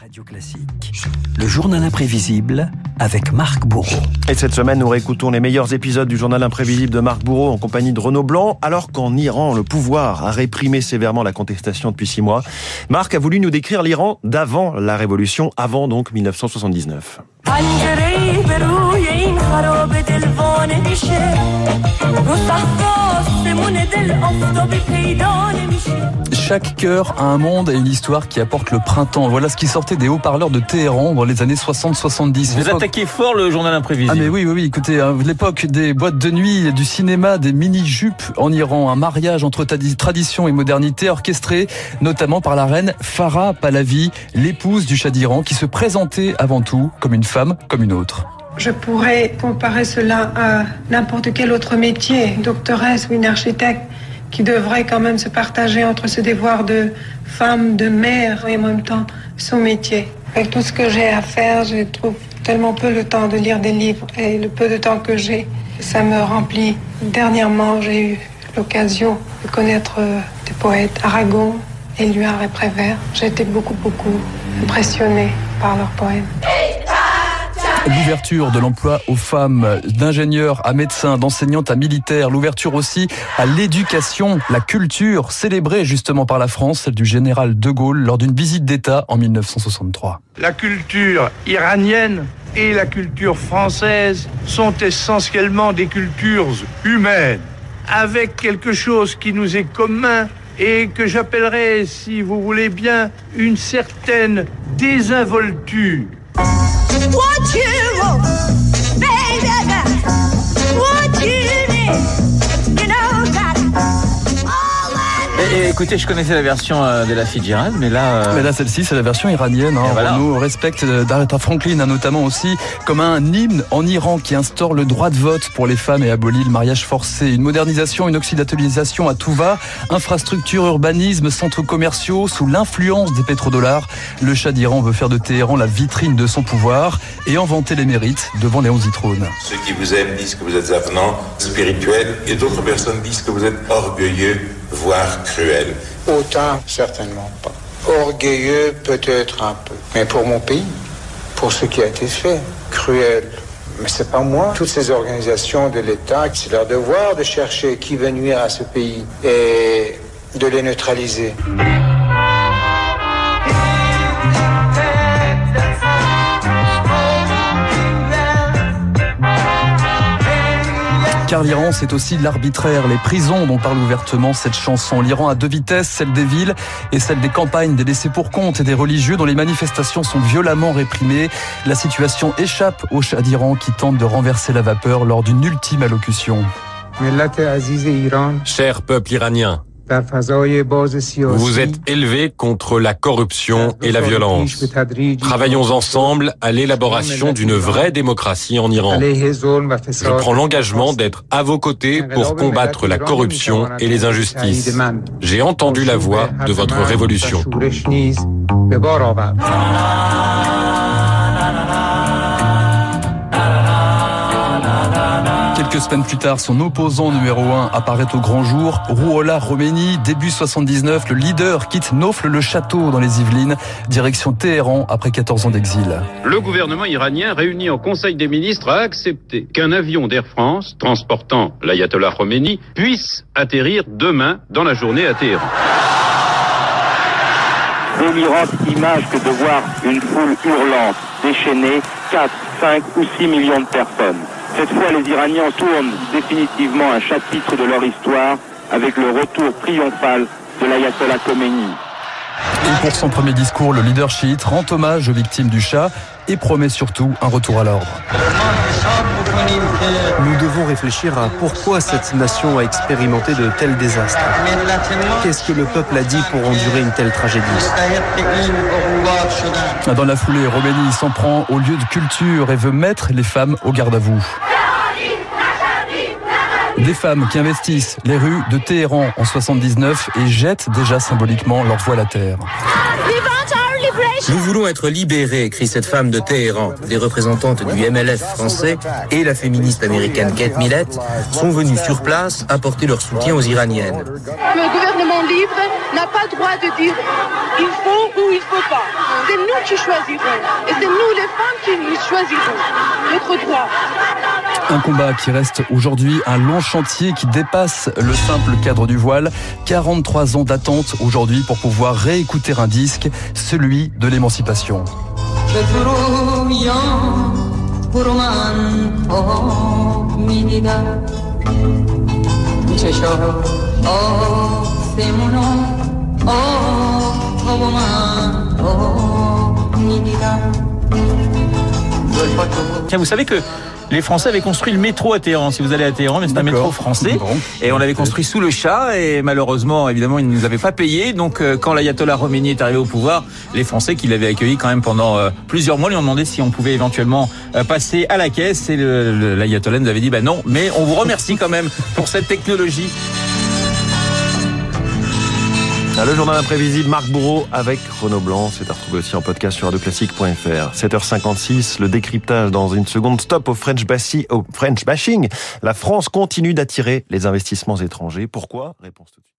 Radio Classique, le journal imprévisible avec Marc Bourreau. Et cette semaine, nous réécoutons les meilleurs épisodes du journal imprévisible de Marc Bourreau en compagnie de Renaud Blanc, alors qu'en Iran, le pouvoir a réprimé sévèrement la contestation depuis six mois. Marc a voulu nous décrire l'Iran d'avant la révolution, avant donc 1979. Chaque cœur a un monde et une histoire qui apporte le printemps. Voilà ce qui sortait des haut-parleurs de Téhéran dans les années 60-70. Vous attaquez fort le journal imprévisible. Ah mais oui, oui, oui. Écoutez, hein, l'époque des boîtes de nuit, du cinéma, des mini-jupes en Iran, un mariage entre tradition et modernité orchestré notamment par la reine Farah Pahlavi, l'épouse du Shah d'Iran, qui se présentait avant tout comme une femme, comme une autre. Je pourrais comparer cela à n'importe quel autre métier, doctoresse ou une architecte, qui devrait quand même se partager entre ce devoir de femme, de mère et en même temps son métier. Avec tout ce que j'ai à faire, je trouve tellement peu le temps de lire des livres et le peu de temps que j'ai, ça me remplit. Dernièrement, j'ai eu l'occasion de connaître euh, des poètes Aragon, Éluard et Prévert. J'ai été beaucoup, beaucoup impressionnée par leurs poèmes. L'ouverture de l'emploi aux femmes, d'ingénieurs à médecins, d'enseignantes à militaires, l'ouverture aussi à l'éducation, la culture, célébrée justement par la France, celle du général de Gaulle lors d'une visite d'État en 1963. La culture iranienne et la culture française sont essentiellement des cultures humaines, avec quelque chose qui nous est commun et que j'appellerais, si vous voulez bien, une certaine désinvolture. What you want, baby, what you need, Et, écoutez, je connaissais la version euh, de la Fitzgerald, mais là... Euh, mais là, celle-ci, c'est la version iranienne. Hein. Voilà. On respecte euh, d'Aretha Franklin, hein, notamment aussi, comme un hymne en Iran qui instaure le droit de vote pour les femmes et abolit le mariage forcé. Une modernisation, une occidentalisation à tout va. Infrastructure, urbanisme, centres commerciaux, sous l'influence des pétrodollars. Le Shah d'Iran veut faire de Téhéran la vitrine de son pouvoir et en vanter les mérites devant les onze trônes. Ceux qui vous aiment disent que vous êtes avenant, spirituel, et d'autres personnes disent que vous êtes orgueilleux voire cruel Autant, certainement pas. Orgueilleux, peut-être un peu. Mais pour mon pays, pour ce qui a été fait, cruel. Mais c'est pas moi. Toutes ces organisations de l'État, c'est leur devoir de chercher qui veut nuire à ce pays et de les neutraliser. Car l'Iran, c'est aussi l'arbitraire, les prisons dont parle ouvertement cette chanson. L'Iran a deux vitesses, celle des villes et celle des campagnes, des laissés pour compte et des religieux dont les manifestations sont violemment réprimées. La situation échappe au Shah d'Iran qui tente de renverser la vapeur lors d'une ultime allocution. Cher peuple iranien, vous êtes élevé contre la corruption et la violence. Travaillons ensemble à l'élaboration d'une vraie démocratie en Iran. Je prends l'engagement d'être à vos côtés pour combattre la corruption et les injustices. J'ai entendu la voix de votre révolution. Quelques semaines plus tard, son opposant numéro 1 apparaît au grand jour. Rouhollah Roménie, début 79, le leader quitte Nofle le château dans les Yvelines, direction Téhéran après 14 ans d'exil. Le gouvernement iranien réuni en Conseil des ministres a accepté qu'un avion d'Air France transportant l'ayatollah Khomeini puisse atterrir demain dans la journée à Téhéran. Délirante image que de voir une foule hurlante, déchaînée, 4, 5 ou 6 millions de personnes. Cette fois, les Iraniens tournent définitivement un chapitre de leur histoire avec le retour triomphal de l'ayatollah Khomeini. Et pour son premier discours, le leader chiite rend hommage aux victimes du Shah et promet surtout un retour à l'ordre. Nous devons réfléchir à pourquoi cette nation a expérimenté de tels désastres. Qu'est-ce que le peuple a dit pour endurer une telle tragédie Dans la foulée, Roménie s'en prend au lieu de culture et veut mettre les femmes au garde à vous. Des femmes qui investissent les rues de Téhéran en 79 et jettent déjà symboliquement leur voile à terre. Nous voulons être libérés, écrit cette femme de Téhéran. Des représentantes du MLF français et la féministe américaine Kate Millett sont venues sur place apporter leur soutien aux Iraniennes. Le gouvernement libre n'a pas le droit de dire il faut ou il faut pas. C'est nous qui choisirons. Et c'est nous les femmes qui choisirons notre droit. Un combat qui reste aujourd'hui un long chantier qui dépasse le simple cadre du voile. 43 ans d'attente aujourd'hui pour pouvoir réécouter un disque, celui de l'émancipation. Tiens, vous savez que les Français avaient construit le métro à Téhéran. Si vous allez à Téhéran, mais c'est un métro français. Et on l'avait construit sous le chat. Et malheureusement, évidemment, ils ne nous avaient pas payé. Donc, euh, quand l'ayatollah Khomeini est arrivé au pouvoir, les Français qui l'avaient accueilli quand même pendant euh, plusieurs mois lui ont demandé si on pouvait éventuellement euh, passer à la caisse. Et l'ayatollah nous avait dit, bah non, mais on vous remercie quand même pour cette technologie. Ah, le journal imprévisible, Marc Bourreau avec Renaud Blanc. C'est à retrouver aussi en podcast sur radioclassique.fr. 7h56, le décryptage dans une seconde. Stop au French, au French bashing. La France continue d'attirer les investissements étrangers. Pourquoi? Réponse tout de suite.